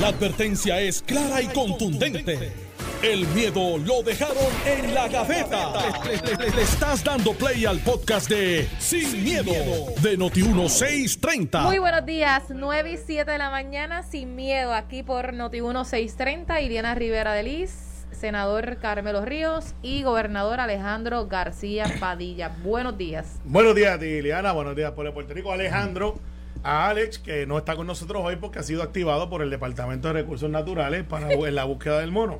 La advertencia es clara y contundente. El miedo lo dejaron en la gaveta. Le, le estás dando play al podcast de Sin, miedo, de Noti1630. Muy buenos días, 9 y 7 de la mañana, sin miedo, aquí por Noti1630, Iriana Rivera de Liz, senador Carmelo Ríos y gobernador Alejandro García Padilla. Buenos días. Buenos días a ti, Liliana. Buenos días por el Puerto Rico. Alejandro, a Alex, que no está con nosotros hoy porque ha sido activado por el Departamento de Recursos Naturales para en la búsqueda del mono.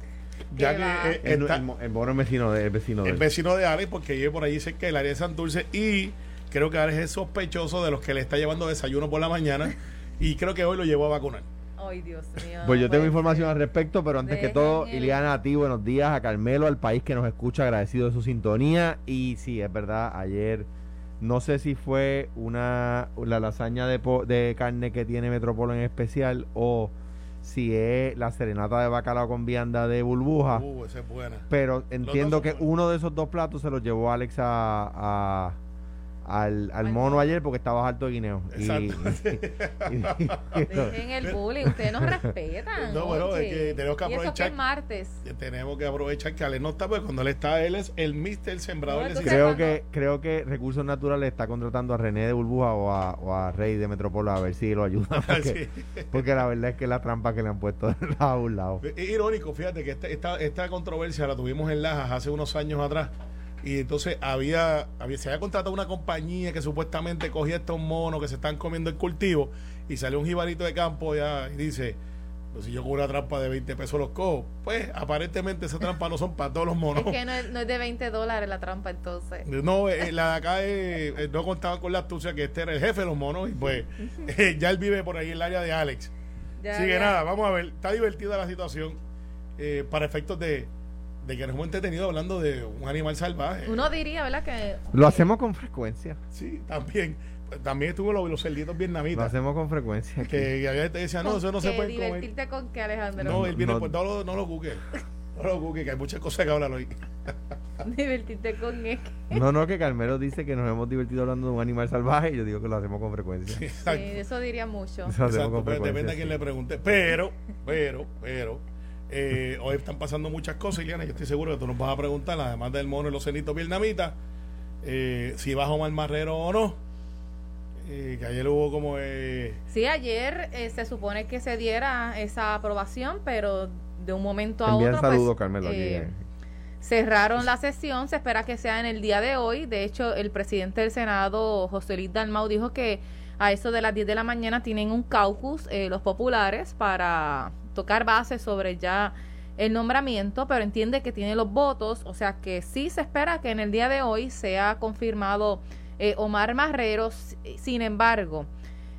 Ya que eh, El, está- el, el mono es vecino de, el vecino de el vecino de Alex, porque vive por allí cerca del área de Santurce y creo que Alex es sospechoso de los que le está llevando desayuno por la mañana y creo que hoy lo llevó a vacunar. Ay, Dios mío. Pues yo tengo puede información al respecto, pero antes que todo, el- Iliana, a ti, buenos días, a Carmelo, al país que nos escucha, agradecido de su sintonía. Y sí, es verdad, ayer, no sé si fue una la lasaña de, po- de carne que tiene Metropolo en especial o si es la serenata de bacalao con vianda de burbuja. Uh, esa es buena. pero entiendo que buenos. uno de esos dos platos se los llevó Alex a, a- al, al mono ayer porque estaba harto de guineo. Y- Exacto. y- y- Dejen el bullying, ustedes nos respetan. No, bueno, oye. es que tenemos que Y eso que aprovechar- es martes. Tenemos que aprovechar que Alex no está, porque cuando él está, él es el mister sembrador No, creo que creo que Recursos Naturales está contratando a René de Burbuja o a, o a Rey de Metropolo a ver si lo ayuda. Porque, Sí. porque la verdad es que la trampa que le han puesto a un lado. Es irónico, fíjate que esta, esta, esta controversia la tuvimos en Lajas hace unos años atrás. Y entonces había, había se había contratado una compañía que supuestamente cogía estos monos que se están comiendo el cultivo y salió un jibarito de campo ya y dice, pues si yo con una trampa de 20 pesos los cojo, pues aparentemente esa trampa no son para todos los monos. Es que no es, no es de 20 dólares la trampa entonces. No, eh, la de acá eh, no contaban con la astucia que este era el jefe de los monos y pues eh, ya él vive por ahí en el área de Alex. Ya, Así que ya. nada, vamos a ver. Está divertida la situación eh, para efectos de, de que nos hemos entretenido hablando de un animal salvaje. Uno diría, ¿verdad? Que Lo hacemos con frecuencia. Sí, también. También estuvo los, los cerditos Lo vietnamitas. hacemos con frecuencia. aquí. Que, había gente que decía, no, eso no se puede comer. divertirte con que Alejandro. No, él viene, No. pues no lo, no lo. No lo cuque, que hay muchas cosas que hablar hoy. divertirte con él. No, no, que Carmelo dice que nos hemos divertido hablando de un animal salvaje y yo digo que lo hacemos con frecuencia. Sí, Exacto. eso diría mucho. Lo hacemos Exacto, con pero frecuencia, depende a quién sí. le pregunte. Pero, pero, pero, eh, hoy están pasando muchas cosas, Iliana. Yo estoy seguro que tú nos vas a preguntar, además del mono y los cenitos vietnamitas, eh, si va Omar Marrero o no. Eh, que ayer hubo como. Eh, Sí, ayer eh, se supone que se diera esa aprobación, pero de un momento a otro. pues, Carmelo. aquí, eh, eh. cerraron la sesión, se espera que sea en el día de hoy. De hecho, el presidente del Senado, José Luis Dalmau, dijo que a eso de las 10 de la mañana tienen un caucus, eh, los populares, para tocar base sobre ya el nombramiento, pero entiende que tiene los votos, o sea que sí se espera que en el día de hoy sea confirmado eh, Omar Marrero. Sin embargo,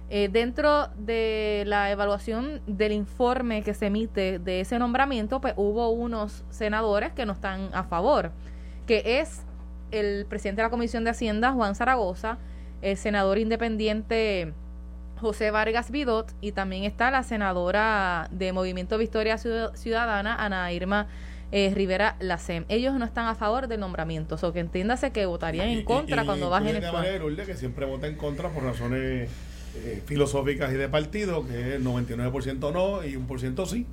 eh, dentro de la evaluación del informe que se emite de ese nombramiento, pues hubo unos senadores que no están a favor, que es el presidente de la Comisión de Hacienda, Juan Zaragoza, el senador independiente José Vargas Vidot, y también está la senadora de Movimiento Victoria Ciud- Ciudadana, Ana Irma eh, Rivera Lacem. Ellos no están a favor del nombramiento, o sea, que entiéndase que votarían y- en contra y- cuando y bajen incluye el María Lourdes, que siempre vota en contra por razones eh, filosóficas y de partido, que es 99% no y 1% sí.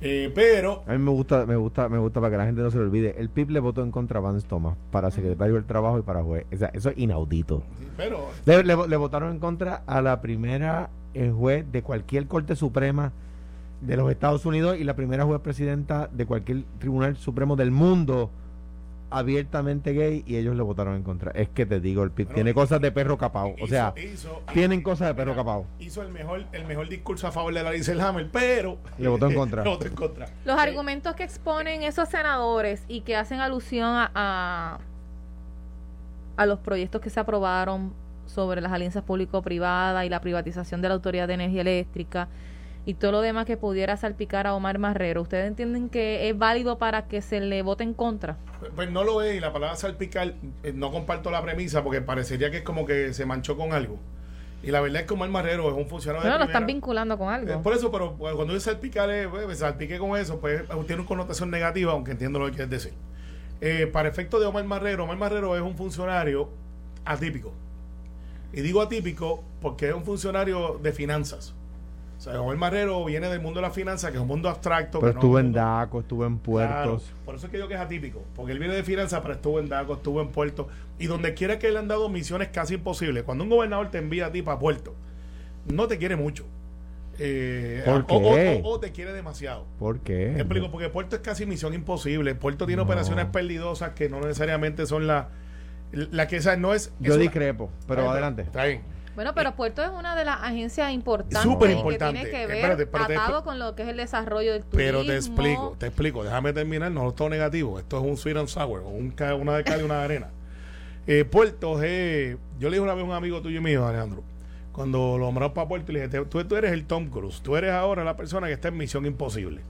Eh, pero A mí me gusta, me gusta, me gusta para que la gente no se lo olvide. El PIB le votó en contra a Vance Thomas para secretario del Trabajo y para juez. O sea, eso es inaudito. pero Le, le- le votaron en contra a la primera eh, juez de cualquier Corte Suprema de los Estados Unidos y la primera juez presidenta de cualquier Tribunal Supremo del mundo abiertamente gay y ellos le votaron en contra. Es que te digo, el PIB Bueno, tiene y- cosas de perro capao. O sea, hizo- tienen cosas de perro capao. Hizo el mejor, el mejor discurso a favor de la Liz Hammer, pero Le votó en contra. le votó en contra. Los Eh, argumentos que exponen esos senadores y que hacen alusión a, a, a los proyectos que se aprobaron sobre las alianzas público-privadas y la privatización de la Autoridad de Energía Eléctrica y todo lo demás que pudiera salpicar a Omar Marrero, ¿ustedes entienden que es válido para que se le vote en contra? Pues, pues no lo es y la palabra salpicar eh, no comparto la premisa porque parecería que es como que se manchó con algo. Y la verdad es que Omar Marrero es un funcionario Bueno, de lo están vinculando con Eh, algo. por eso, pero pues, cuando dice salpicar, eh, pues, salpique con eso, pues tiene una connotación negativa, aunque entiendo lo que quieres decir. Eh, para efecto de Omar Marrero, Omar Marrero es un funcionario atípico. Y digo atípico porque es un funcionario de finanzas. O sea, Omar Marrero viene del mundo de la finanzas, que es un mundo abstracto. Pero no- estuvo en DACO, estuvo en Claro, Puertos. por eso es que yo que es atípico, porque él viene de finanzas, pero estuvo en Daco, estuvo en Puerto, y donde quiera que le han dado misiones casi imposibles. Cuando un gobernador te envía a ti para Puerto, no te quiere mucho. Eh, ¿Por qué? O, o- o te quiere demasiado. ¿Por qué? Te explico, porque Puerto es casi misión imposible. Puerto tiene No. operaciones perdidosas que no necesariamente son las la que esa no es. Yo discrepo, pero adelante. Está bien. Bueno, pero Puerto es una de las agencias importantes Súper que tiene que ver Espérate, espérate, atado con lo que es el desarrollo del turismo. Pero te explico, te explico. Déjame terminar. No todo negativo. Esto es un sweet and sour. o un una de cal y una de arena. Eh, Puerto G. Yo le dije una vez a un amigo tuyo y mío, Alejandro, cuando lo nombraron para Puerto, le dije: "Te- tú, tú eres el Tom Cruise. Tú eres ahora la persona que está en Misión Imposible.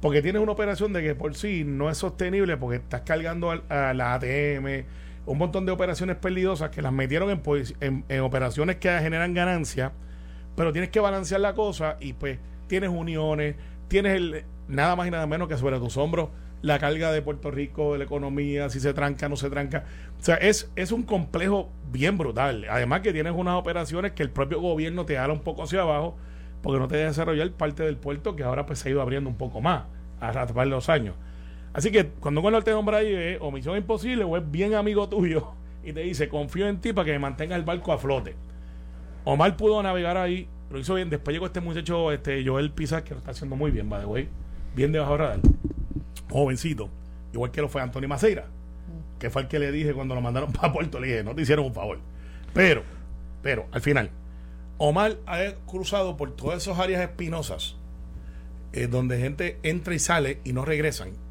Porque tienes una operación de que por sí no es sostenible porque estás cargando al- a la ATM, un montón de operaciones perdidosas que las metieron en, en operaciones que generan ganancias, pero tienes que balancear la cosa y pues tienes uniones, tienes el, nada más y nada menos que sobre tus hombros la carga de Puerto Rico, de la economía, si se tranca, no se tranca. O sea, es, es un complejo bien brutal. Además que tienes unas operaciones que el propio gobierno te jala un poco hacia abajo porque no te deja desarrollar parte del puerto que ahora pues se ha ido abriendo un poco más a de los años. Así que cuando gobernador te nombra ahí es o misión imposible o es bien amigo tuyo y te dice confío en ti para que me mantenga el barco a flote. Omar pudo navegar ahí, lo hizo bien. Después llegó este muchacho, este Joel Pizarro, que lo está haciendo muy bien, by the way. Bien debajo del radar. Jovencito. Igual que lo fue Antonio Maceira, que fue el que le dije cuando lo mandaron para Puerto. Le dije, no te hicieron un favor. Pero, pero, al final, Omar ha cruzado por todas esas áreas espinosas, eh, donde gente entra y sale y no regresan.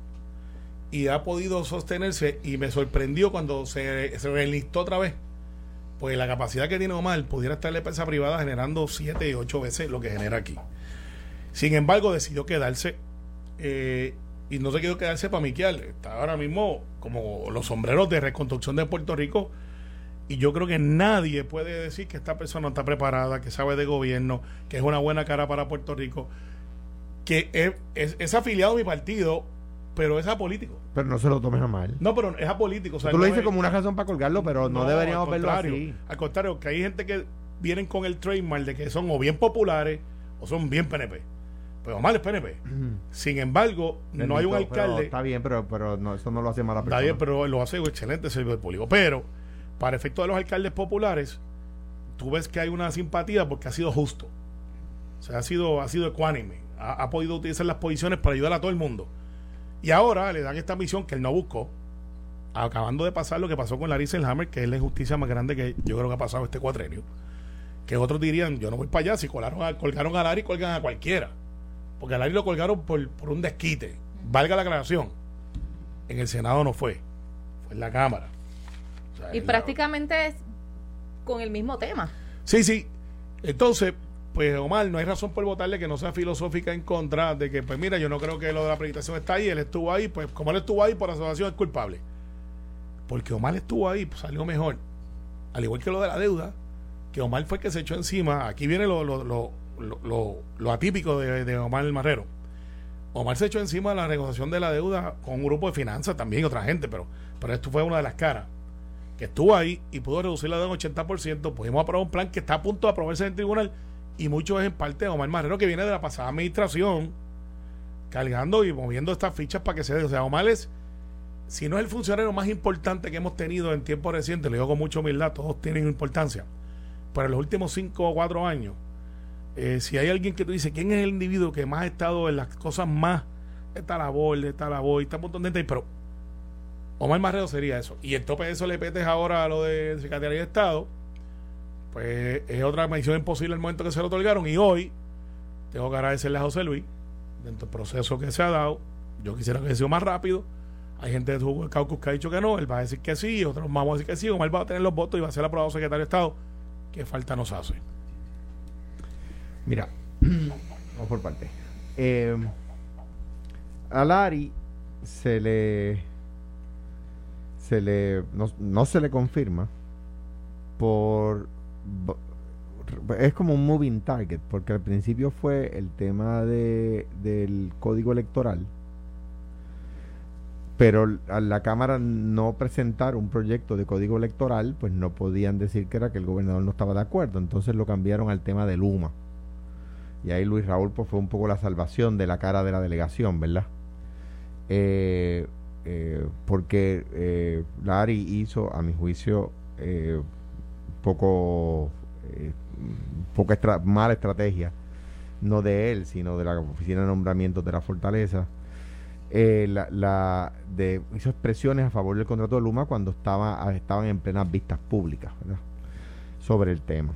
Y ha podido sostenerse y me sorprendió cuando se, se otra vez pues la capacidad que tiene Omar pudiera estar la empresa privada generando 7 y 8 veces lo que genera aquí. Sin embargo, decidió quedarse eh, y no se quiso quedarse para miquear. Está ahora mismo como los sombreros de reconstrucción de Puerto Rico y yo creo que nadie puede decir que esta persona está preparada, que sabe de gobierno, que es una buena cara para Puerto Rico, que es, es- es afiliado a mi partido, pero es apolítico. Pero no se lo tomes a mal. No, pero es apolítico. o sea, Tú lo dices es- como una razón para colgarlo, pero no, deberíamos verlo así. Al contrario, que hay gente que vienen con el trademark de que son o bien populares o son bien PNP. Pues Omar es PNP. Sin embargo, no hay un pero alcalde. Está bien, pero, pero no, eso no lo hace mala Está persona. bien, pero lo hace un excelente servidor público. Pero, para efecto de los alcaldes populares, tú ves que hay una simpatía porque ha sido justo. O sea, ha sido, ha sido ecuánime. Ha, ha podido utilizar las posiciones para ayudar a todo el mundo. Y ahora le dan esta misión que él no buscó. Acabando de pasar lo que pasó con Larry Selhammer, que es la injusticia más grande que yo creo que ha pasado este cuatrenio. Que otros dirían, yo no voy para allá, si colaron a- colgaron a Larry, colgan a cualquiera. Porque a Larry lo colgaron por, por un desquite. Valga la aclaración. En el Senado no fue. Fue en la Cámara. O sea, Y la- prácticamente es con el mismo tema. Sí, sí. Entonces, pues Omar, no hay razón por votarle que no sea filosófica en contra de que, pues mira, yo no creo que lo de la acreditación está ahí, él estuvo ahí, pues como él estuvo ahí por asociación es culpable. Porque Omar estuvo ahí, pues salió mejor. Al igual que lo de la deuda, que Omar fue el que se echó encima. Aquí viene lo, lo, lo, lo, lo- atípico de, de Omar el Marrero. Omar se echó encima de la negociación de la deuda con un grupo de finanzas también otra gente, pero, pero esto fue una de las caras que estuvo ahí y pudo reducir la deuda en 80%, pudimos aprobar un plan que está a punto de aprobarse en el tribunal y mucho es en parte de Omar Marrero que viene de la pasada administración cargando y moviendo estas fichas para que se dé. O sea, Omar es, si no es el funcionario más importante que hemos tenido en tiempo reciente, lo digo con mucha humildad, todos tienen importancia, pero en los últimos cinco o cuatro años, eh, si hay alguien que tú dices, ¿quién es el individuo que más ha estado en las cosas más esta labor, esta labor, está un montón de gente, pero Omar Marrero sería eso. Y el tope de eso le petes ahora a lo de Secretaría de Estado, pues es otra misión imposible el momento que se lo otorgaron. Y hoy tengo que agradecerle a José Luis, dentro del proceso que se ha dado. Yo quisiera que haya sido más rápido. Hay gente de su caucus que ha dicho que no, él va a decir que sí, otros vamos a decir que sí. Omar va a tener los votos y va a ser aprobado secretario de Estado. ¿Qué falta nos hace? Mira, vamos por parte. Eh, a Lari se le se le no, no se le confirma por es como un moving target porque al principio fue el tema de del código electoral pero al la Cámara no presentar un proyecto de código electoral, pues no podían decir que era que el gobernador no estaba de acuerdo. Entonces lo cambiaron al tema de Luma. Y ahí Luis Raúl pues, fue un poco la salvación de la cara de la delegación, ¿verdad? Eh, eh, porque eh, Larry hizo, a mi juicio, poco, eh, poca mala estrategia, no de él, sino de la Oficina de Nombramientos de la Fortaleza. Eh, la, de, hizo expresiones a favor del contrato de Luma cuando estaba, estaban en plenas vistas públicas sobre el tema.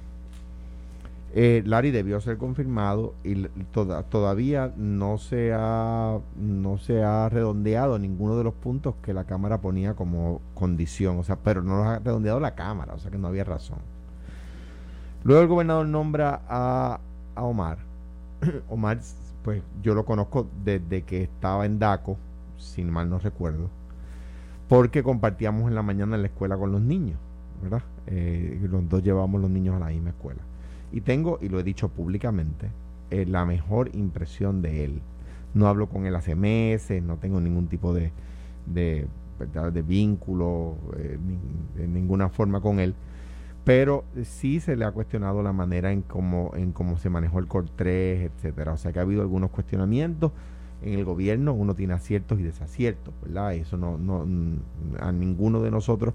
Eh, Larry debió ser confirmado y todavía no se ha no se ha redondeado ninguno de los puntos que la cámara ponía como condición, o sea, pero no los ha redondeado la cámara, o sea que no había razón. Luego el gobernador nombra a, Omar. Omar, pues yo lo conozco desde que estaba en DACO, sin mal no recuerdo, porque compartíamos en la mañana en la escuela con los niños, ¿verdad? Eh, los dos llevábamos los niños a la misma escuela. Y tengo, y lo he dicho públicamente, eh, la mejor impresión de él. No hablo con él hace meses, no tengo ningún tipo de, de, de vínculo eh, ni- de ninguna forma con él, pero sí se le ha cuestionado la manera en cómo, en cómo se manejó el COR3, etcétera. O sea que ha habido algunos cuestionamientos. En el gobierno uno tiene aciertos y desaciertos, ¿verdad? Eso no, no a ninguno de nosotros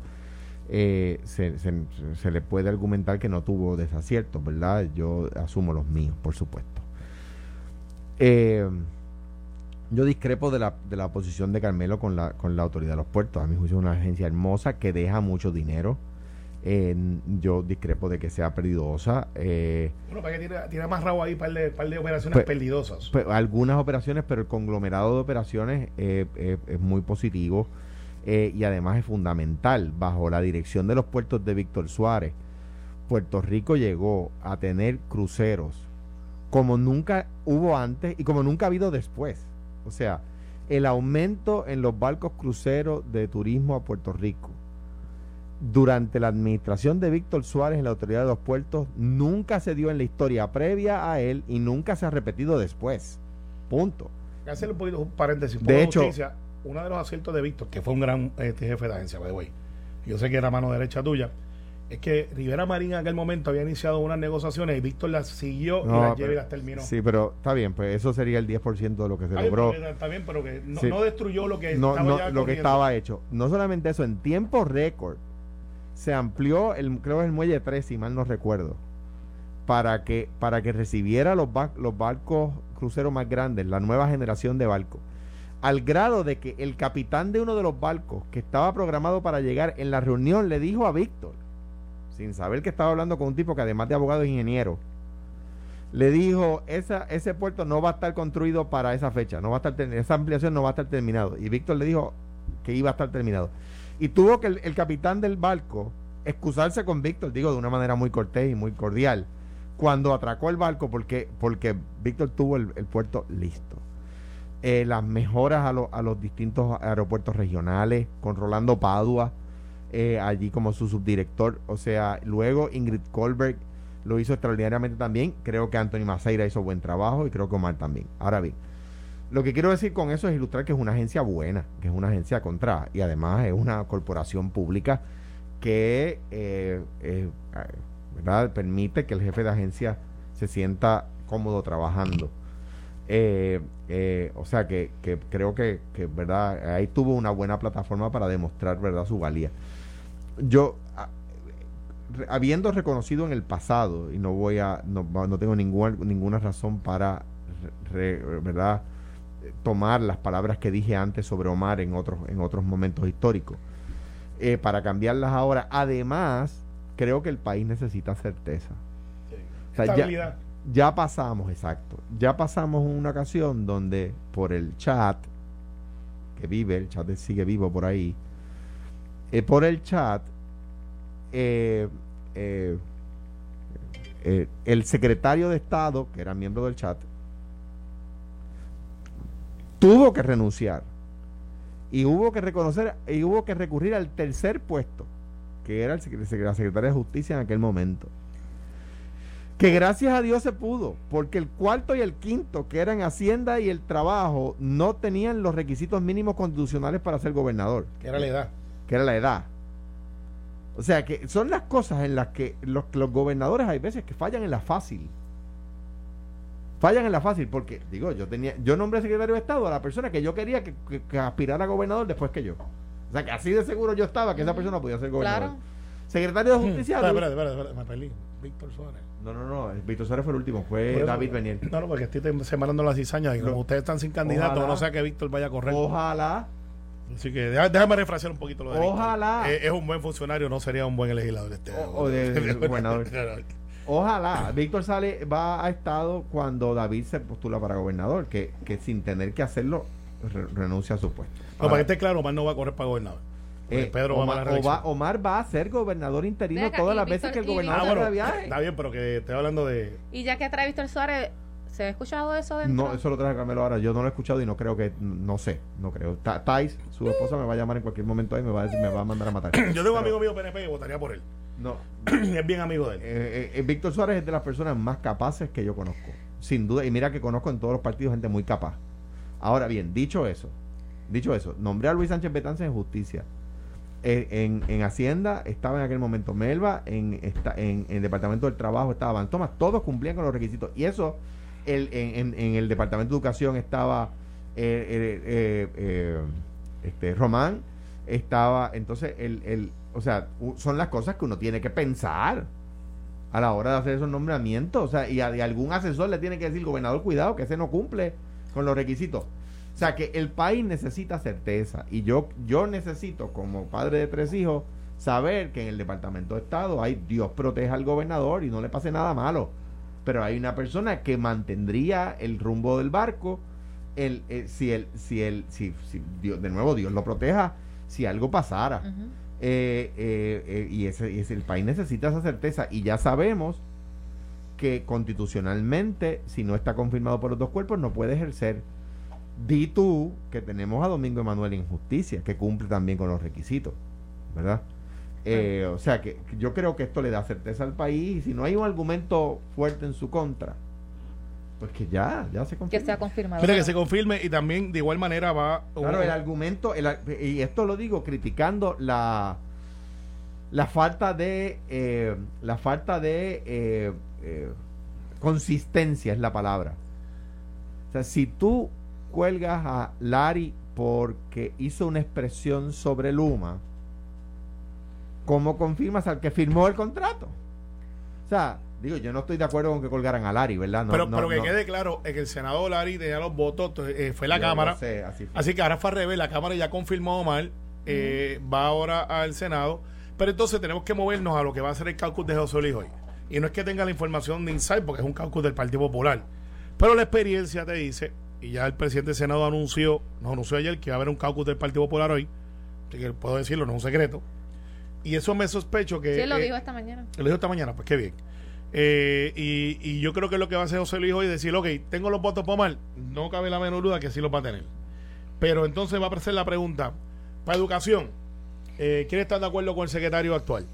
eh, se, se- se le puede argumentar que no tuvo desaciertos, ¿verdad? Yo asumo los míos, por supuesto. Eh, yo discrepo de la, de la posición de Carmelo con la, con la autoridad de los puertos. A mi juicio es una agencia hermosa que deja mucho dinero. Eh, yo discrepo de que sea perdidosa. Eh, Bueno, para que tiene, tiene más rabo ahí, par de, par de operaciones Pues- perdidosas. pues, algunas operaciones, pero el conglomerado de operaciones eh, es muy positivo eh, y además es fundamental. Bajo la dirección de los puertos de Víctor Suárez, Puerto Rico llegó a tener cruceros como nunca hubo antes y como nunca ha habido después. O sea, el aumento en los barcos cruceros de turismo a Puerto Rico durante la administración de Víctor Suárez en la autoridad de los puertos nunca se dio en la historia previa a él y nunca se ha repetido después. Punto. Hacerle un poquito un paréntesis. De hecho- justicia, uno de los aciertos de Víctor, que fue un gran este, jefe de agencia, by the way, yo sé que era mano derecha tuya, es que Rivera Marín en aquel momento había iniciado unas negociaciones y Víctor las siguió No, y las lleva y las terminó. Sí, pero está bien, pues eso sería el 10% de lo que se logró. pero- Está bien, pero que no, Sí. no destruyó lo que No, estaba ya lo que estaba hecho. No solamente eso, en tiempo récord se amplió, el, creo que es el muelle 3, si mal no recuerdo, para que, para que recibiera los, ba- los barcos cruceros más grandes, la nueva generación de barcos. Al grado de que el capitán de uno de los barcos que estaba programado para llegar en la reunión le dijo a Víctor, sin saber que estaba hablando con un tipo que además de abogado es ingeniero, le dijo, ese puerto no va a estar construido para esa fecha, no va a estar esa ampliación no va a estar terminado. Y Víctor le dijo que iba a estar terminado. Y tuvo que el, el capitán del barco excusarse con Víctor, digo de una manera muy cortés y muy cordial, cuando atracó el barco porque, porque Víctor tuvo el, el puerto listo. Eh, las mejoras a, lo- a los distintos aeropuertos regionales, con Rolando Padua, eh, allí como su subdirector. O sea, luego Ingrid Colberg lo hizo extraordinariamente también. Creo que Anthony Maceira hizo buen trabajo y creo que Omar también. Ahora bien, lo que quiero decir con eso es ilustrar que es una agencia buena, que es una agencia contra y además es una corporación pública que eh, ¿verdad? permite que el jefe de agencia se sienta cómodo trabajando. Eh, o sea que, que creo que, que, verdad ahí tuvo una buena plataforma para demostrar verdad su valía. Yo a- habiendo reconocido en el pasado y no voy a no, no tengo ninguna ninguna razón para re- re- verdad tomar las palabras que dije antes sobre Omar en otros en otros momentos históricos. Eh, para cambiarlas ahora además creo que el país necesita certeza. Sí. O sea, ya- Estabilidad. Ya pasamos, exacto. Ya pasamos una ocasión donde por el chat, que vive, el chat sigue vivo por ahí, eh, por el chat, eh, eh, eh, el secretario de Estado, que era miembro del chat, tuvo que renunciar y hubo que reconocer y hubo que recurrir al tercer puesto, que era el la secretaria de Justicia en aquel momento. Que gracias a Dios se pudo, porque el cuarto y el quinto, que eran Hacienda y el Trabajo, no tenían los requisitos mínimos constitucionales para ser gobernador, Que era la edad. que era la edad. O sea, que son las cosas en las que los, los gobernadores hay veces que fallan en la fácil. fallan en la fácil porque, digo, yo tenía, yo nombré secretario de Estado a la persona que yo quería que, que, aspirara a gobernador después que yo. O sea, que así de seguro yo estaba que esa persona podía ser gobernador. Claro. Secretario de Justicia. espera, espera, espera, me perdí. Víctor Suárez. No, no, no. Víctor Suárez fue el último. Fue David Beniel. No, no, porque estoy separando las cizañas. Y como ustedes están sin candidato, no sé que Víctor vaya a correr. Ojalá. Así que déjame refrasear un poquito lo de Ojalá. Es, un buen funcionario, no sería un buen legislador este. O, de, gobernador. Ojalá. Víctor sale, va a estado cuando David se postula para gobernador, que, que sin tener que hacerlo renuncia a su puesto. No, para que esté claro, Omar no va a correr para gobernador. Eh, Pedro Omar, va, Omar va a ser gobernador interino todas las veces que el gobernador ah, viaje. Está bien, pero que estoy hablando de. Y ya que trae Víctor Suárez, ¿Se ha escuchado eso dentro? No, eso lo trae Carmelo ahora. Yo no lo he escuchado y no creo que. No sé, no creo. Tais, su esposa, me va a llamar en cualquier momento y me va a, decir, me va a mandar a matar. Yo tengo un amigo mío PNP y votaría por él. No. es bien amigo de él. Eh, eh, Víctor Suárez es de las personas más capaces que yo conozco. Sin duda. Y mira que conozco en todos los partidos gente muy capaz. Ahora bien, dicho eso, dicho eso, nombré a Luis Sánchez Betance en justicia. Eh, en, en, Hacienda estaba en aquel momento Melba, en, en, el Departamento del Trabajo estaba Van Thomas, todos cumplían con los requisitos. Y eso el, en, el Departamento de Educación estaba eh, eh, eh, este Román, estaba, entonces, el, el, o sea, son las cosas que uno tiene que pensar a la hora de hacer esos nombramientos. O sea, y, a, algún asesor le tiene que decir, gobernador, cuidado, que ese no cumple con los requisitos. O sea, que el país necesita certeza. Y yo, yo necesito, como padre de tres hijos, saber que en el Departamento de Estado hay Dios proteja al gobernador y no le pase nada malo. Pero hay una persona que mantendría el rumbo del barco el, eh, si el si el si, Dios, de nuevo Dios lo proteja si algo pasara. Eh, eh, y, ese, y ese, el país necesita esa certeza. Y ya sabemos que constitucionalmente si no está confirmado por los dos cuerpos no puede ejercer di tú que tenemos a Domingo Emanuel en justicia que cumple también con los requisitos verdad eh, o sea que yo creo que esto le da certeza al país y si no hay un argumento fuerte en su contra, pues que ya, ya se confirme. Que sea confirmado. Mira, que se confirme y también de igual manera va... Claro, el argumento, y esto lo digo criticando la, la falta de... Eh, la falta de... Eh, consistencia es la palabra. O sea, si tú cuelgas a Lari porque hizo una expresión sobre Luma, ¿cómo confirmas al que firmó el contrato? O sea, digo, yo no estoy de acuerdo con que colgaran a Lari, ¿verdad? pero pero que quede claro, es que el senador Lari tenía los votos, eh, fue la Cámara. así, que ahora fue al revés, la Cámara ya confirmó mal, eh, va ahora al Senado, pero entonces tenemos que movernos a lo que va a ser el cálculo de José Luis hoy. Y no es que tenga la información de Insight, porque es un cálculo del Partido Popular. Pero la experiencia te dice, y ya el presidente del Senado anunció, nos anunció ayer que va a haber un cálculo del Partido Popular hoy, así que puedo decirlo, no es un secreto y eso me sospecho que... Sí, lo dijo esta mañana. Lo dijo esta mañana, pues qué bien. Eh, y, y, yo creo que lo que va a hacer José Luis hoy es decir, ok, tengo los votos por mal, no cabe la menor duda que sí los va a tener. Pero entonces va a aparecer la pregunta, para educación, eh, ¿quién está de acuerdo con el secretario actual?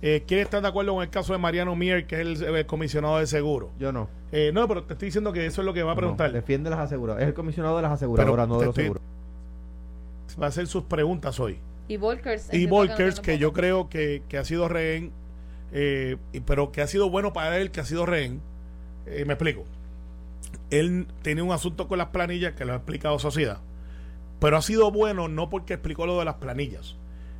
Eh, ¿Quién está de acuerdo con el caso de Mariano Mier, que es el, comisionado de seguro? Yo no. Eh, no, pero te estoy diciendo que eso es lo que va a preguntar. defiende las aseguradoras. Es el comisionado de las aseguradoras, no de los seguros. Va a hacer sus preguntas hoy. Y Volkers. Y Volkers, que, yo creo que, ha sido rehén, eh, pero que ha sido bueno para él, que ha sido rehén. Eh, me explico. Él tenía un asunto con las planillas que lo ha explicado Sociedad, pero ha sido bueno no porque explicó lo de las planillas,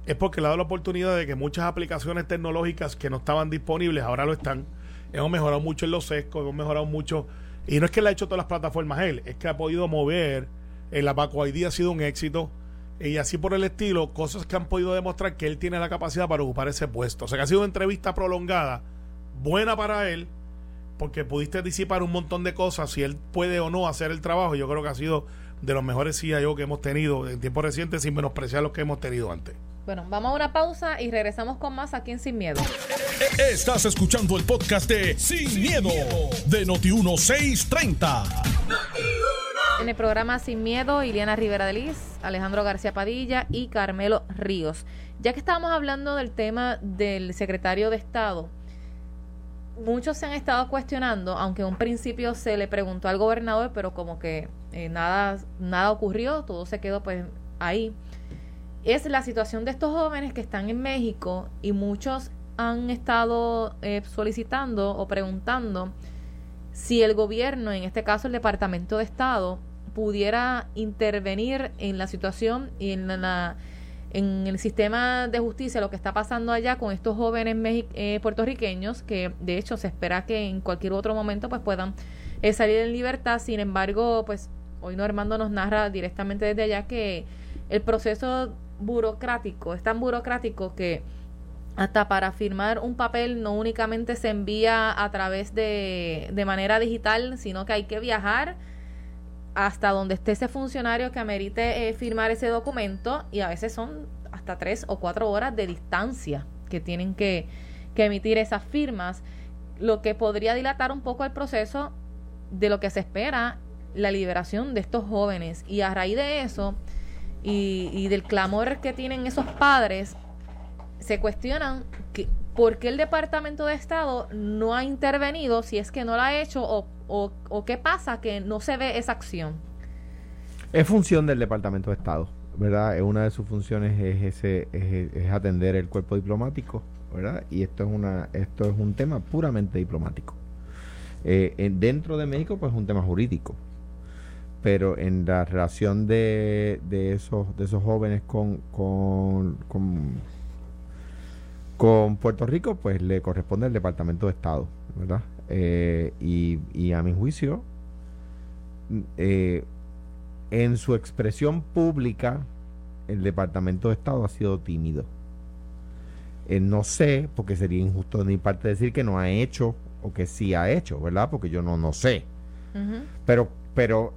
es porque le ha dado la oportunidad de que muchas aplicaciones tecnológicas que no estaban disponibles ahora lo están. Hemos mejorado mucho en los sescos, hemos mejorado mucho. Y no es que le ha hecho todas las plataformas él, es que ha podido mover. El Abaco ID ha sido un éxito y así por el estilo, cosas que han podido demostrar que él tiene la capacidad para ocupar ese puesto. O sea que ha sido una entrevista prolongada, buena para él, porque pudiste disipar un montón de cosas, si él puede o no hacer el trabajo. Yo creo que ha sido de los mejores CIO que hemos tenido en tiempos recientes, sin menospreciar los que hemos tenido antes. Bueno, vamos a una pausa y regresamos con más aquí en Sin Miedo. Estás escuchando el podcast de Sin, miedo, de Noti1630. En el programa Sin Miedo, Iliana Rivera de Liz, Alejandro García Padilla y Carmelo Ríos. Ya que estábamos hablando del tema del secretario de Estado, muchos se han estado cuestionando, aunque en un principio se le preguntó al gobernador, pero como que eh, nada, nada ocurrió, todo se quedó pues ahí. Es la situación de estos jóvenes que están en México y muchos han estado eh, solicitando o preguntando si el gobierno, en este caso el Departamento de Estado, pudiera intervenir en la situación y en la en el sistema de justicia lo que está pasando allá con estos jóvenes eh, puertorriqueños que de hecho se espera que en cualquier otro momento pues puedan eh, salir en libertad. Sin embargo pues hoy no Armando nos narra directamente desde allá que el proceso burocrático es tan burocrático que hasta para firmar un papel no únicamente se envía a través de, de manera digital sino que hay que viajar hasta donde esté ese funcionario que amerite eh, firmar ese documento y a veces son hasta tres o cuatro horas de distancia que tienen que, emitir esas firmas, lo que podría dilatar un poco el proceso de lo que se espera la liberación de estos jóvenes. Y a raíz de eso y, y del clamor que tienen esos padres, se cuestionan que, por qué el Departamento de Estado no ha intervenido, si es que no lo ha hecho o o, qué pasa que no se ve esa acción? Es función del Departamento de Estado, ¿verdad? Una de sus funciones es ese es, atender el cuerpo diplomático, ¿verdad? Y esto es una esto es un tema puramente diplomático. Eh, dentro de México, pues es un tema jurídico, pero en la relación de, de esos de esos jóvenes con, con, con, con Puerto Rico, pues le corresponde al Departamento de Estado, ¿verdad? Eh, y, a mi juicio, eh, en su expresión pública, el Departamento de Estado ha sido tímido. Eh, no sé, porque sería injusto de mi parte decir que no ha hecho o que sí ha hecho, ¿verdad? Porque yo no, no sé. Pero, pero,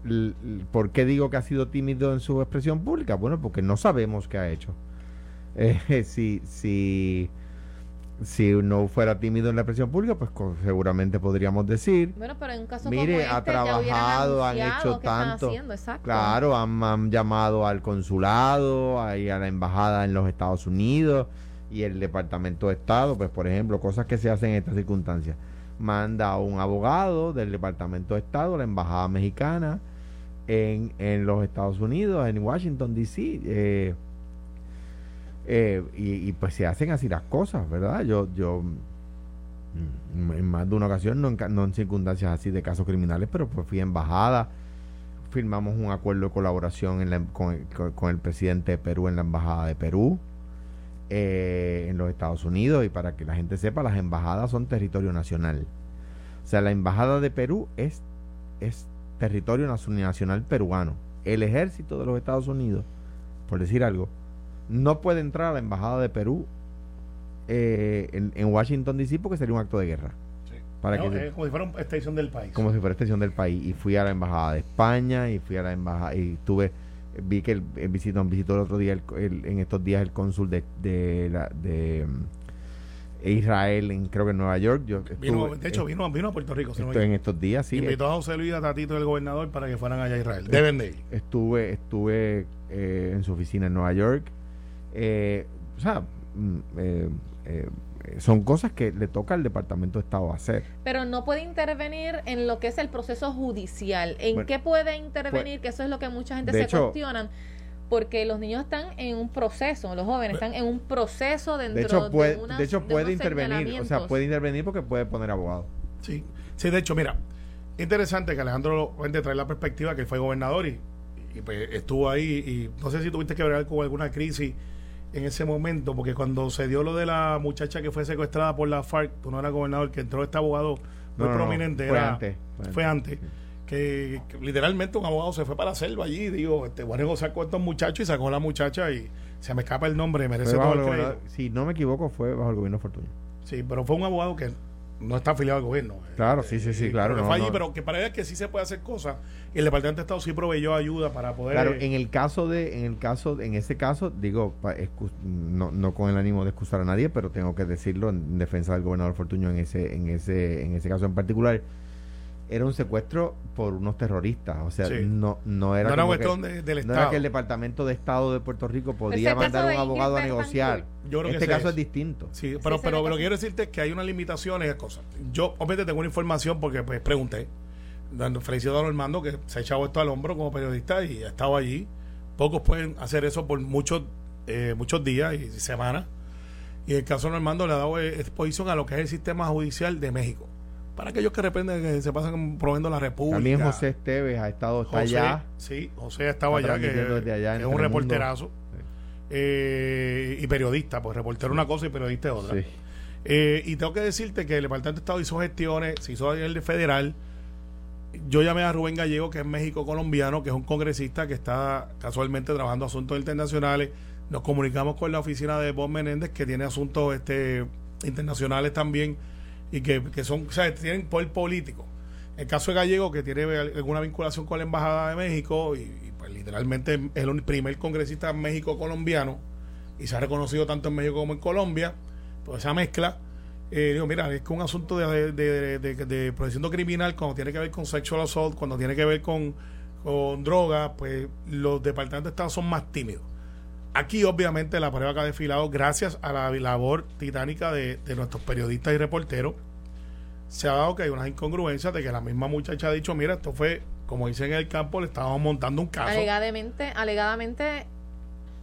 ¿por qué digo que ha sido tímido en su expresión pública? Bueno, porque no sabemos qué ha hecho. si, si si no fuera tímido en la presión pública, pues seguramente podríamos decir, bueno, pero en un caso mire, como este, ha trabajado, han hecho tanto, claro, han, llamado al consulado, a la embajada en los Estados Unidos y el Departamento de Estado, pues por ejemplo, cosas que se hacen en estas circunstancias. Manda a un abogado del Departamento de Estado, la embajada mexicana en, en los Estados Unidos, en Washington, D.C., eh, eh, y, pues se hacen así las cosas, ¿verdad? Yo, yo mm, en más de una ocasión, no en, circunstancias así de casos criminales, pero pues fui a embajada, firmamos un acuerdo de colaboración con, el, presidente de Perú en la embajada de Perú, eh, en los Estados Unidos, y para que la gente sepa, las embajadas son territorio nacional. O sea, la embajada de Perú es, es territorio nacional peruano. El ejército de los Estados Unidos, por decir algo, no puede entrar a la embajada de Perú eh, en, Washington DC porque sería un acto de guerra. Para que, como si fuera una extensión del país. Como si fuera extensión del país. Y fui a la embajada de España y fui a la embajada y tuve vi que el, visitó, visitó el otro día en estos días el cónsul de, de, la, de mm, Israel en creo que en Nueva York. Yo de hecho vino, vino a Puerto Rico en estos días sí invitó a José Luis a Tatito el gobernador para que fueran allá a Israel. Deben de ir. estuve estuve eh, en su oficina en Nueva York. Eh, o sea, mm, eh, eh, son cosas que le toca al Departamento de Estado hacer. Pero no puede intervenir en lo que es el proceso judicial. ¿En qué puede intervenir? Pues, que eso es lo que mucha gente se cuestiona porque los niños están en un proceso, los jóvenes están en un proceso dentro de hecho, puede, de, hecho puede intervenir, o sea, puede intervenir porque puede poner abogado. Sí, sí, de hecho, mira, interesante que Alejandro Fuente trae la perspectiva que fue gobernador y, pues, estuvo ahí y no sé si tuviste que ver con alguna crisis en ese momento, porque cuando se dio lo de la muchacha que fue secuestrada por la FARC, tú no eras gobernador, que entró este abogado muy prominente, fue, antes, fue, antes, que, literalmente un abogado se fue para la selva allí, digo, este, voy a negociar con estos muchachos y sacó a la muchacha y se me escapa el nombre, merece todo el crédito. Si no me equivoco, fue bajo el gobierno Fortuño. Sí, pero fue un abogado que no está afiliado al gobierno. Claro, sí, sí, sí, claro. Pero, pero que para ver que sí se puede hacer cosas. El Departamento de Estado sí proveyó ayuda para poder. Claro, en el caso de, en el caso, en ese caso, digo, no, no con el ánimo de excusar a nadie, pero tengo que decirlo en defensa del gobernador Fortuño en ese, en ese, en ese caso en particular era un secuestro por unos terroristas. O sea, no, no era, no cuestión del Estado. No era que el Departamento de Estado de Puerto Rico podía mandar a un abogado a negociar. Yo creo este caso es distinto. Sí, pero, pero lo que quiero decirte es que hay una limitación en cosas. Yo, obviamente, tengo una información porque pues, pregunté. Felicito a Armando que se ha echado esto al hombro como periodista y ha estado allí. Pocos pueden hacer eso por muchos, eh, muchos días y semanas. Y el caso de Armando le ha dado exposición a lo que es el sistema judicial de México para aquellos que rependen que se pasan promoviendo la República. También José Esteves ha estado está José, allá. Sí, José estaba allá, que, allá es un Telemundo. reporterazo. Eh, y periodista, pues reportero una cosa y periodista es otra. Sí. Eh, y tengo que decirte que el Departamento de Estado hizo gestiones, se hizo a nivel federal. Yo llamé a Rubén Gallego, que es México colombiano, que es un congresista que está casualmente trabajando asuntos internacionales. Nos comunicamos con la oficina de Bob Menéndez, que tiene asuntos este, internacionales también y que, que son, o sea, tienen poder político. El caso de Gallego, que tiene alguna vinculación con la Embajada de México, y, pues literalmente es el primer congresista México-colombiano, y se ha reconocido tanto en México como en Colombia, pues esa mezcla. Eh, digo, mira, es que un asunto de, de, de, de, criminal, cuando tiene que ver con sexual assault, cuando tiene que ver con, con droga, pues los departamentos de Estado son más tímidos. Aquí, obviamente, la prueba que ha desfilado, gracias a la labor titánica de, de nuestros periodistas y reporteros, se ha dado que hay unas incongruencias de que la misma muchacha ha dicho, mira, esto fue, como dicen en el campo, le estábamos montando un caso. Alegadamente, alegadamente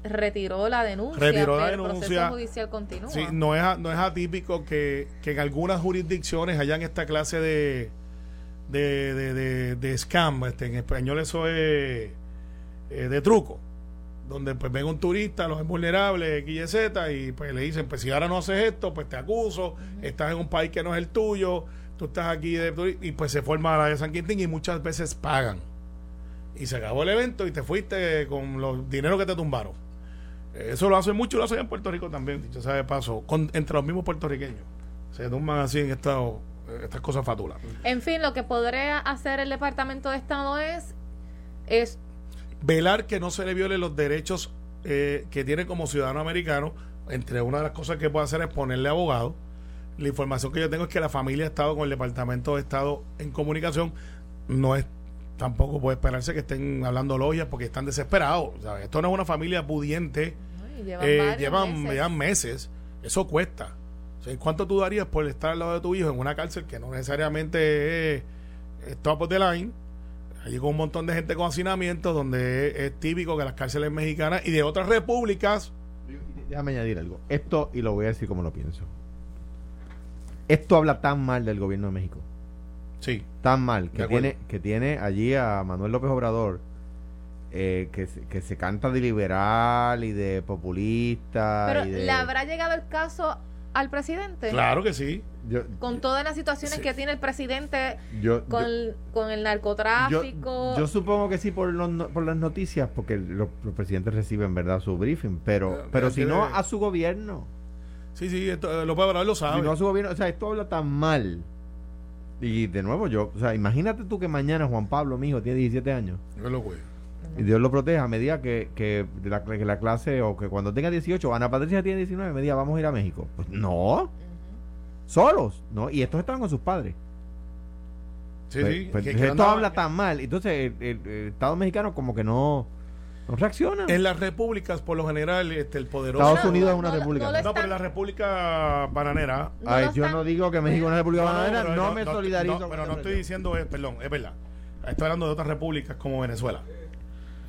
retiró la denuncia, Retiró la pero el denuncia. proceso judicial continúa. Sí, no es, no es atípico que, que en algunas jurisdicciones hayan esta clase de de, de, de, de scam, este, en español eso es eh, de truco, donde pues ven un turista, los es vulnerable, X, Y, pues le dicen, pues si ahora no haces esto, pues te acuso, estás en un país que no es el tuyo, tú estás aquí de y pues se forma la de San Quintín y muchas veces pagan. Y se acabó el evento y te fuiste con los dineros que te tumbaron. Eso lo hacen mucho, lo hacen en Puerto Rico también, dicho sea de paso, con, entre los mismos puertorriqueños. Se tumban así en estado, estas cosas fatulas. En fin, lo que podría hacer el Departamento de Estado es, es Velar que no se le violen los derechos eh, que tiene como ciudadano americano. Entre una de las cosas que puede hacer es ponerle abogado. La información que yo tengo es que la familia ha estado con el Departamento de Estado en comunicación. No es tampoco puede esperarse que estén hablando logias porque están desesperados. Sea, esto no es una familia pudiente. Ay, llevan, Eh, varios llevan, meses. llevan meses. Eso cuesta. O sea, ¿Cuánto tú darías por estar al lado de tu hijo en una cárcel que no necesariamente es, es top of the line? Allí con un montón de gente con hacinamiento, donde es, es típico que las cárceles mexicanas y de otras repúblicas. Déjame añadir algo. Esto, y lo voy a decir como lo pienso. Esto habla tan mal del gobierno de México. Sí. Tan mal. Que tiene, que tiene allí a Manuel López Obrador. eh, que, se, que se canta de liberal y de populista. Pero y de- ¿le habrá llegado el caso al presidente? Claro que sí. Yo, Con todas las situaciones Sí. que tiene el presidente yo- con, yo- con el narcotráfico. yo supongo que sí por, los por las noticias, porque los, los presidentes reciben verdad su briefing, pero, Pero- si no a su gobierno. Sí, sí, esto, eh, López Obrador lo sabe. Si no a su gobierno, o sea, esto habla tan mal. Y de nuevo, yo, o sea, imagínate tú que mañana Juan Pablo, mi hijo, tiene 17 años. Yo lo cuido. Y Dios lo proteja a medida que, que, la, que la clase, o que cuando tenga 18, Ana Patricia tiene 19, me diga, vamos a ir a México. Pues no. Solos, ¿no? Y estos estaban con sus padres. Sí, Pues- sí. pues que- esto andaba- habla tan mal. Entonces, el, el- el Estado mexicano como que no, no reacciona. En las repúblicas, por lo general, este, el poderoso. Estados No, Unidos no, es una no, república. no No, pero están- la república bananera. no Ay, yo están- no digo que México es una república bananera, no, me solidarizo. pero no estoy diciendo, eh, perdón, es verdad. Estoy hablando de otras repúblicas como Venezuela,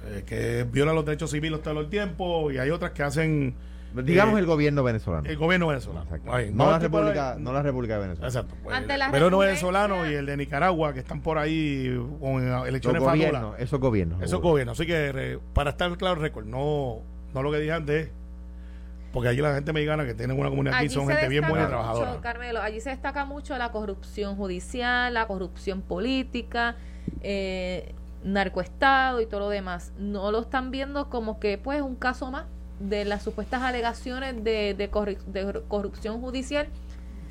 eh, que violan los derechos civiles todo el tiempo y hay otras que hacen Digamos eh, el gobierno venezolano. el gobierno venezolano. Ay, no, la república, no la República de Venezuela. Exacto. pues, Ante la el gobierno recurrencia- venezolano y el de Nicaragua que están por ahí con Esos elecciones gobiernos, fadulas. esos gobiernos. Esos gobiernos. Así que, re- para estar claro, el récord, no, no lo que dije antes, porque aquí la gente mexicana que tiene una comunidad aquí Allí son gente bien buena y trabajadora. mucho, Carmelo, allí se destaca mucho la corrupción judicial, la corrupción política, eh, narcoestado y todo lo demás. No lo están viendo como que, pues, un caso más de las supuestas alegaciones de, de, corru- de corrupción judicial.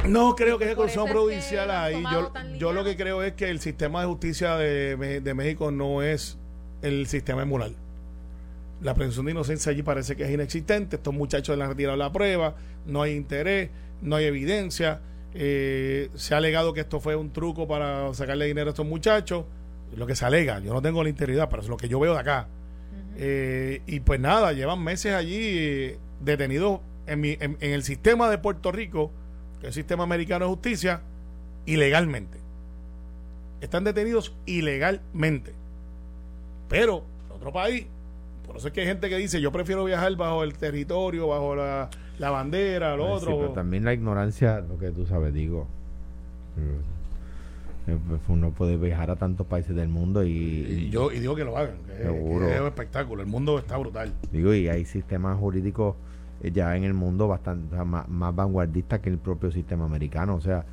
No creo que Por corrupción han ahí. Yo, yo lo que creo es que el sistema de justicia de, de México no es el sistema emular. La presunción de inocencia allí parece que es inexistente. Estos muchachos le han retirado la prueba, no hay interés, no hay evidencia. Eh, se ha alegado que esto fue un truco para sacarle dinero a estos muchachos. Lo que se alega, yo no tengo la integridad, pero es lo que yo veo de acá. Eh, y pues nada, llevan meses allí detenidos en, mi- en- en el sistema de Puerto Rico, que es el sistema americano de justicia, ilegalmente. Están detenidos ilegalmente. Pero, en otro país, por eso es que hay gente que dice, yo prefiero viajar bajo el territorio, bajo la, la bandera, lo sí, otro. pero también la ignorancia, lo que tú sabes, digo. Pues, Uno puede viajar a tantos países del mundo y, Y yo y digo que lo hagan, que, es- Seguro. que es un espectáculo. El mundo está brutal. digo y hay sistemas jurídicos eh, ya en el mundo bastante más, más vanguardistas que el propio sistema americano, o sea,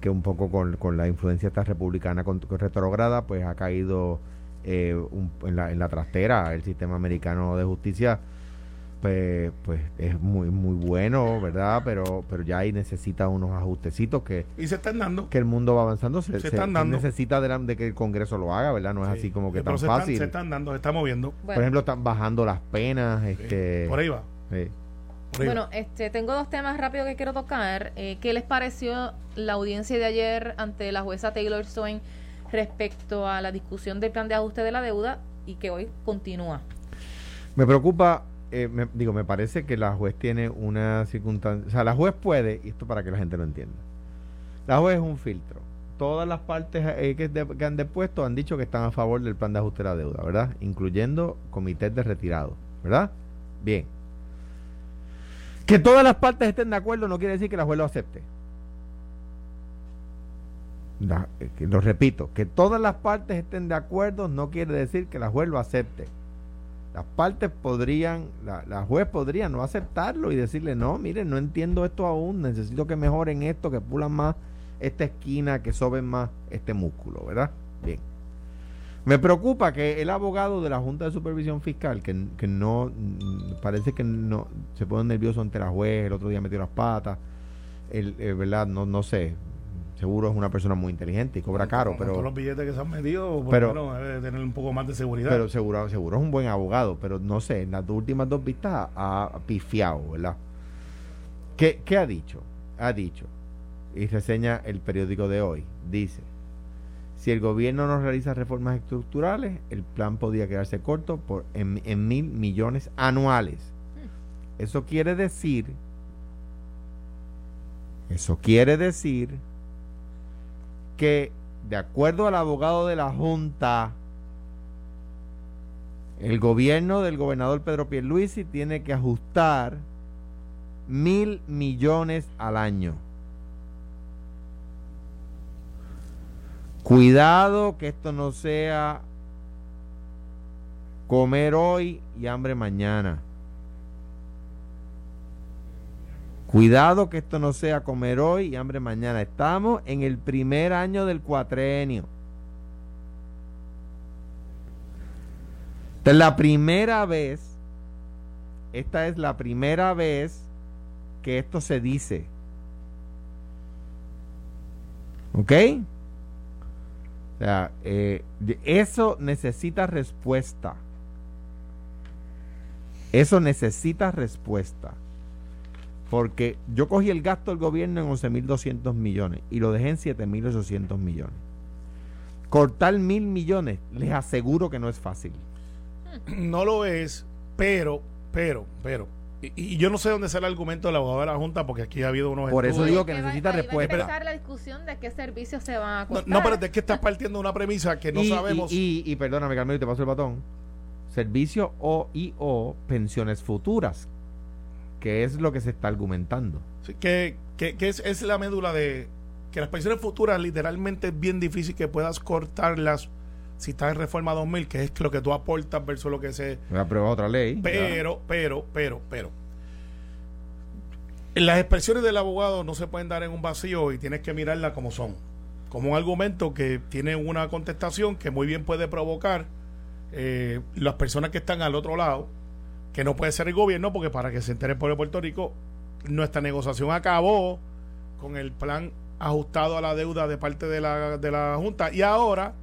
que un poco con, con la influencia esta republicana con, con retrograda, pues ha caído eh, un- en, la, en la trastera el sistema americano de justicia. Pues, pues es muy muy bueno, ¿verdad? Pero pero ya ahí necesita unos ajustecitos que, Y se están dando. que el mundo va avanzando. Se, Se están se dando. necesita de, la- de que el Congreso lo haga, ¿verdad? No es Sí. así como que Pero tan se están- fácil. se están dando, se está moviendo. Bueno, Por ejemplo, están bajando las penas. Este, Por ahí va. sí. por ahí va. Bueno, este, tengo dos temas rápidos que quiero tocar. Eh, ¿Qué les pareció la audiencia de ayer ante la jueza Taylor Swain respecto a la discusión del plan de ajuste de la deuda y que hoy continúa? Me preocupa, eh, me- digo, me parece que la juez tiene una circunstancia, o sea, la juez puede, y esto para que la gente lo entienda, la juez es un filtro. Todas las partes eh, que, han depuesto han dicho que están a favor del plan de ajuste de la deuda, ¿verdad? Incluyendo comités de retirados, ¿verdad? Bien. Que todas las partes estén de acuerdo no quiere decir que la juez lo acepte. Eh, lo repito, que todas las partes estén de acuerdo no quiere decir que la juez lo acepte. Las partes podrían, la, la juez podría no aceptarlo y decirle, no, miren, no entiendo esto aún, necesito que mejoren esto, que pulan más esta esquina, que soben más este músculo, ¿verdad? Bien. Me preocupa que el abogado de la Junta de Supervisión Fiscal, que, que no, mm, parece que no, se pone nervioso ante la juez, el otro día metió las patas, el, eh, ¿verdad? No, no sé, seguro es una persona muy inteligente y cobra caro, pero... todos los billetes que se han metido, por pero- menos debe tener un poco más de seguridad. Pero seguro, seguro es un buen abogado, pero no sé, en las dos últimas dos vistas ha, ha pifiado, ¿verdad? ¿Qué, ¿Qué ha dicho? Ha dicho, y reseña el periódico de hoy, dice, si el gobierno no realiza reformas estructurales, el plan podría quedarse corto por, en, en mil millones anuales. Eso quiere decir, eso quiere decir que, de acuerdo al abogado de la Junta, el gobierno del gobernador Pedro Pierluisi tiene que ajustar mil millones al año. Cuidado que esto no sea comer hoy y hambre mañana. Cuidado que esto no sea comer hoy y hambre mañana. Estamos en el primer año del cuatrenio. Esta es la primera vez, esta es la primera vez que esto se dice. ¿Ok? O sea, eh, eso necesita respuesta. Eso necesita respuesta. Porque yo cogí el gasto del gobierno en 11.200 millones y lo dejé en 7.800 millones. Cortar mil millones, les aseguro que no es fácil. No lo es, pero, pero, pero. Y, y yo no sé dónde sale el argumento del abogado de la Junta, porque aquí ha habido unos Por eso estudios. digo que va- necesita ahí va a respuesta. empezar la discusión de qué servicios se van a No, cortar. no, pero es que estás partiendo de una premisa que no y, sabemos. Y, y, y perdóname, Carmelo, te paso el batón. Servicio o y o pensiones futuras, que es lo que se está argumentando. Sí, que que, que es, es la médula de que las pensiones futuras literalmente es bien difícil que puedas cortarlas si estás en reforma 2000, que es lo que tú aportas versus lo que se... Voy a aprobar otra ley. Pero, pero, pero, pero. Las expresiones del abogado no se pueden dar en un vacío y tienes que mirarlas como son. Como un argumento que tiene una contestación que muy bien puede provocar eh, las personas que están al otro lado, que no puede ser el gobierno, porque para que se entere el pueblo de Puerto Rico, nuestra negociación acabó con el plan ajustado a la deuda de parte de la, de la Junta y ahora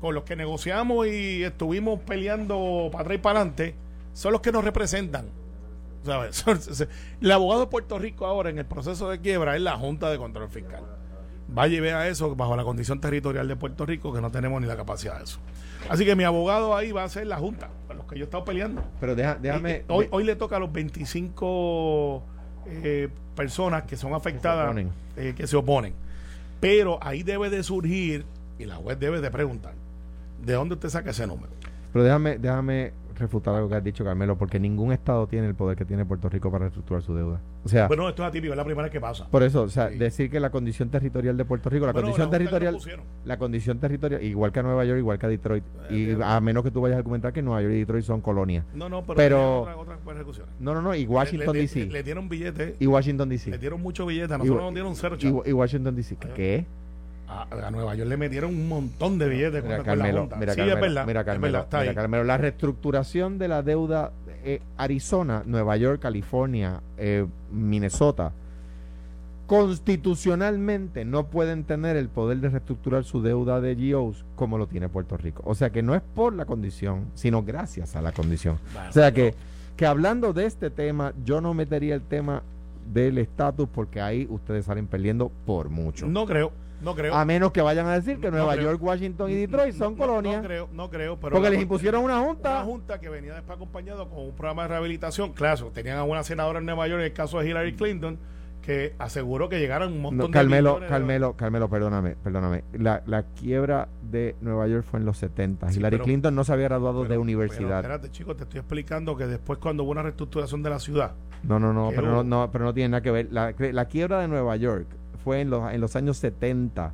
con los que negociamos y estuvimos peleando para atrás y para adelante, son los que nos representan. El abogado de Puerto Rico ahora en el proceso de quiebra es la Junta de Control Fiscal. Vaya y vea eso bajo la condición territorial de Puerto Rico, que no tenemos ni la capacidad de eso. Así que mi abogado ahí va a ser la Junta, con los que yo he estado peleando. Pero deja- Y- déjame. y hoy, hoy le toca a los 25 eh, personas que son afectadas, eh, que se oponen. Pero ahí debe de surgir, y la juez debe de preguntar, ¿de dónde usted saca ese número? Pero déjame, déjame refutar algo que has dicho, Carmelo, porque ningún estado tiene el poder que tiene Puerto Rico para reestructurar su deuda. O sea, Bueno, esto es atípico, es la primera vez que pasa. por eso, o sea, Sí. decir que la condición territorial de Puerto Rico, la Bueno, condición la territorial, la condición territorial, igual que a Nueva York, igual que a Detroit, y Eh, a menos que tú vayas a argumentar que Nueva York y Detroit son colonias. No, no, pero, Pero- otra-. No, no, no, y Washington D.C. Le, le dieron billetes, y Washington D.C. le dieron mucho billete, a Y- nosotros nos dieron cero, y, y Washington D.C. ¿Qué? A, a Nueva York le metieron un montón de billetes con, Mira, con la Carmelo, Junta. mira, sí, Carmelo, es verdad, mira, es Carmelo, verdad, está mira, ahí. Carmelo, la reestructuración de la deuda eh, Arizona, Nueva York, California, eh, Minnesota, constitucionalmente no pueden tener el poder de reestructurar su deuda de GOs como lo tiene Puerto Rico. O sea que no es por la condición, sino gracias a la condición. Bueno, O sea que, que hablando de este tema, yo no metería el tema del estatus porque ahí ustedes salen perdiendo por mucho. No creo, no creo. A menos que vayan a decir que No Nueva creo. York, Washington y Detroit son colonias. No, creo, no creo. Pero porque les impusieron una una junta. junta que venía después acompañado con un programa de rehabilitación. Claro, tenían a una senadora en Nueva York, en el caso de Hillary Clinton, que aseguró que llegaron un montón No, de Carmelo, de- Carmelo, Carmelo, perdóname, perdóname. La, la quiebra de Nueva York fue en los 70. Sí, Hillary pero- Clinton no se había graduado Pero- de pero universidad. espérate, chicos, te estoy explicando que después cuando hubo una reestructuración de la ciudad, no, no, no, ¿Qué pero no, no, pero no tiene nada que ver. La, la quiebra de Nueva York fue en los, en los años 70.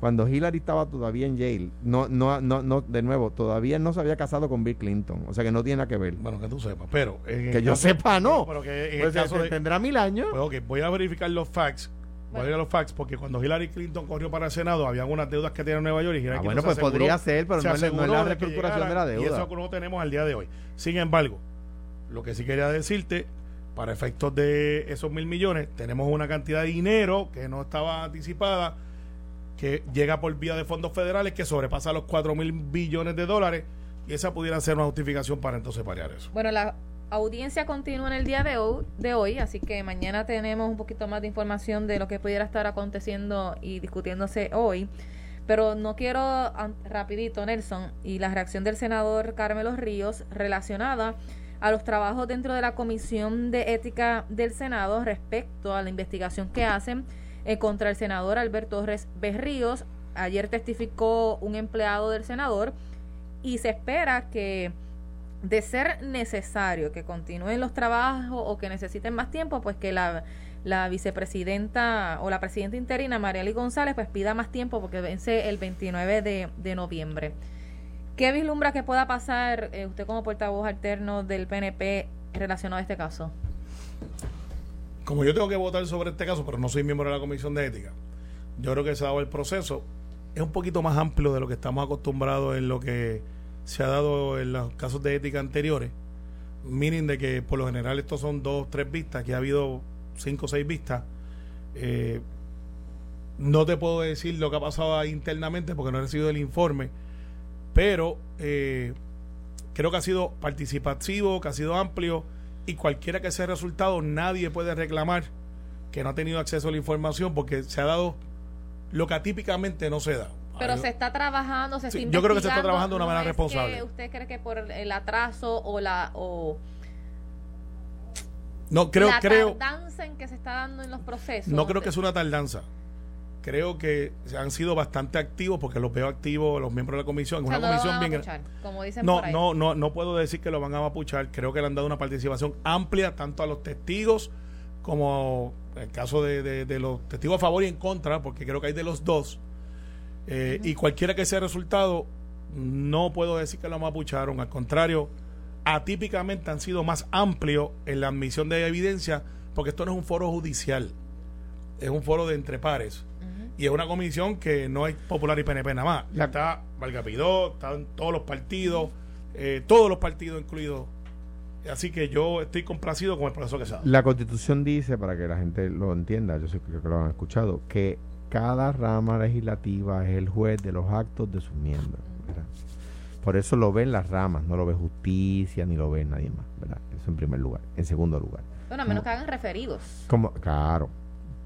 Cuando Hillary estaba todavía en Yale, no, no, no, no, de nuevo, todavía no se había casado con Bill Clinton, o sea que no tiene nada que ver. bueno, que tú sepas, pero... en que yo caso- sepa, no. Pero que en Pues, el caso de... tendrá mil años. Pues, voy a verificar los facts. Voy a Bueno. ver los facts porque cuando Hillary Clinton corrió para el Senado había unas deudas que tenía Nueva York y Hillary Ah, bueno, se pues aseguró- podría ser, pero se no es, no es la de que reestructuración de la llegaran, Y deuda. eso no tenemos al día de hoy. Sin embargo, lo que sí quería decirte, para efectos de esos mil millones, tenemos una cantidad de dinero que no estaba anticipada, que llega por vía de fondos federales, que sobrepasa los 4 mil billones de dólares, y esa pudiera ser una justificación para entonces parear eso. Bueno, la audiencia continúa en el día de hoy, de hoy, así que mañana tenemos un poquito más de información de lo que pudiera estar aconteciendo y discutiéndose hoy. Pero no quiero, rapidito, Nelson, y la reacción del senador Carmelo Ríos relacionada a los trabajos dentro de la Comisión de Ética del Senado respecto a la investigación que hacen eh, contra el senador Alberto Torres Berríos. Ayer testificó un empleado del senador y se espera que de ser necesario que continúen los trabajos o que necesiten más tiempo, pues que la, la vicepresidenta o la presidenta interina, Mariali González, pues pida más tiempo porque vence el 29 de, de noviembre. ¿Qué vislumbra que pueda pasar eh, usted como portavoz alterno del PNP relacionado a este caso? Como yo tengo que votar sobre este caso, pero no soy miembro de la Comisión de Ética, yo creo que se ha dado el proceso. Es un poquito más amplio de lo que estamos acostumbrados en lo que se ha dado en los casos de ética anteriores. Miren de que por lo general estos son dos, tres vistas, que ha habido cinco o seis vistas. Eh, no te puedo decir lo que ha pasado internamente porque no he recibido el informe, pero eh, creo que ha sido participativo, que ha sido amplio y cualquiera que sea el resultado, nadie puede reclamar que no ha tenido acceso a la información porque se ha dado lo que atípicamente no se da. Pero se está trabajando, se Sí, está yo creo que se está trabajando de una manera es responsable. ¿Usted cree que por el atraso o la o no creo, la creo, tardanza en que se está dando en los procesos? no creo que es una tardanza. Creo que han sido bastante activos porque los veo activos los miembros de la comisión. O sea, una no lo comisión van a bien apuchar, como dicen No, por ahí. no, no, no puedo decir que lo van a mapuchar. Creo que le han dado una participación amplia tanto a los testigos como en el caso de, de- de los testigos a favor y en contra, porque creo que hay de los dos. Eh, Y cualquiera que sea el resultado, no puedo decir que lo mapucharon. Al contrario, atípicamente han sido más amplios en la admisión de evidencia, porque esto no es un foro judicial, es un foro de entre pares. Y es una comisión que no es popular y PNP nada más. La- Está Valgapidó, están todos los partidos, eh, todos los partidos incluidos. Así que yo estoy complacido con el proceso que se ha dado. La constitución dice, para que la gente lo entienda, yo sé que que lo han escuchado, que cada rama legislativa es el juez de los actos de sus miembros. ¿verdad? Por eso lo ven las ramas, no lo ve justicia ni lo ve nadie más. ¿verdad? Eso en primer lugar. En segundo lugar. Bueno, a menos que hagan referidos. Como, claro.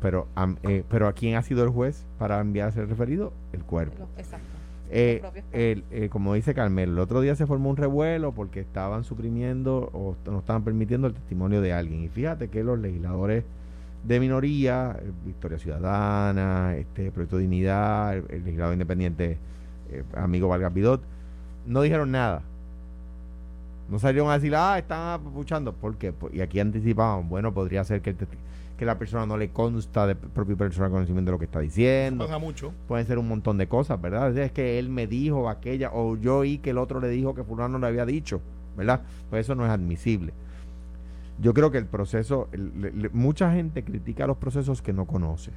Pero, eh, pero ¿a quién ha sido el juez para enviarse el referido? El cuerpo. Exacto. Eh, el, eh, como dice Carmelo, el otro día se formó un revuelo porque estaban suprimiendo o no estaban permitiendo el testimonio de alguien. Y fíjate que los legisladores de minoría, eh, Victoria Ciudadana, este Proyecto Dignidad, el, el legislador independiente, eh, amigo Vargas Vidot, no dijeron nada. No salieron a decir, ah, están apuchando. ¿Por qué? Pues, y aquí anticipaban, bueno, podría ser que, el testi- que la persona no le consta de propio personal conocimiento de lo que está diciendo. Pasa mucho. Pueden ser un montón de cosas, ¿verdad? Es que él me dijo aquella, o yo oí que el otro le dijo que fulano le había dicho, ¿verdad? Pues eso no es admisible. Yo creo que el proceso, el- le- le- mucha gente critica los procesos que no conoce,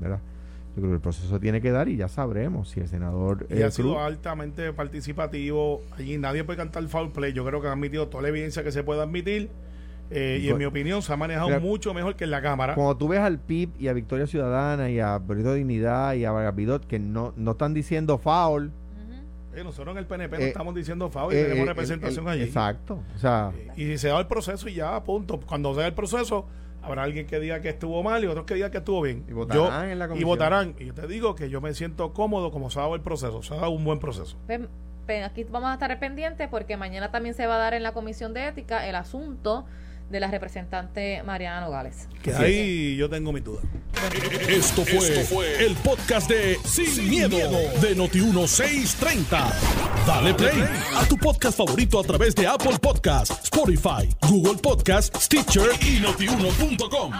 ¿verdad? Yo creo que el proceso tiene que dar y ya sabremos si el senador Y eh, ha sido Cruz- altamente participativo. Allí nadie puede cantar foul play. Yo creo que ha admitido toda la evidencia que se puede admitir. Eh, y en mi opinión se ha manejado Mira, mucho mejor que en la Cámara. Cuando tú ves al PIB y a Victoria Ciudadana y a Proyecto Dignidad y a Vargas que no, no están diciendo foul. Eh, nosotros en el PNP no Eh, estamos diciendo foul y eh, tenemos representación el- el- allí. Exacto. O sea, Y se da el proceso y ya, punto. Cuando se da el proceso, habrá alguien que diga que estuvo mal y otros que digan que estuvo bien. Y votarán en la Y votarán. Y yo te digo que yo me siento cómodo como se ha dado el proceso. Se ha dado un buen proceso. Pues, aquí vamos a estar pendientes porque mañana también se va a dar en la Comisión de Ética el asunto de la representante Mariana Nogales. Que ahí yo tengo mis dudas. Esto fue, el podcast de Sin, miedo, de Noti1630. Dale play a tu podcast favorito a través de Apple Podcasts, Spotify, Google Podcasts, Stitcher y notiuno.com.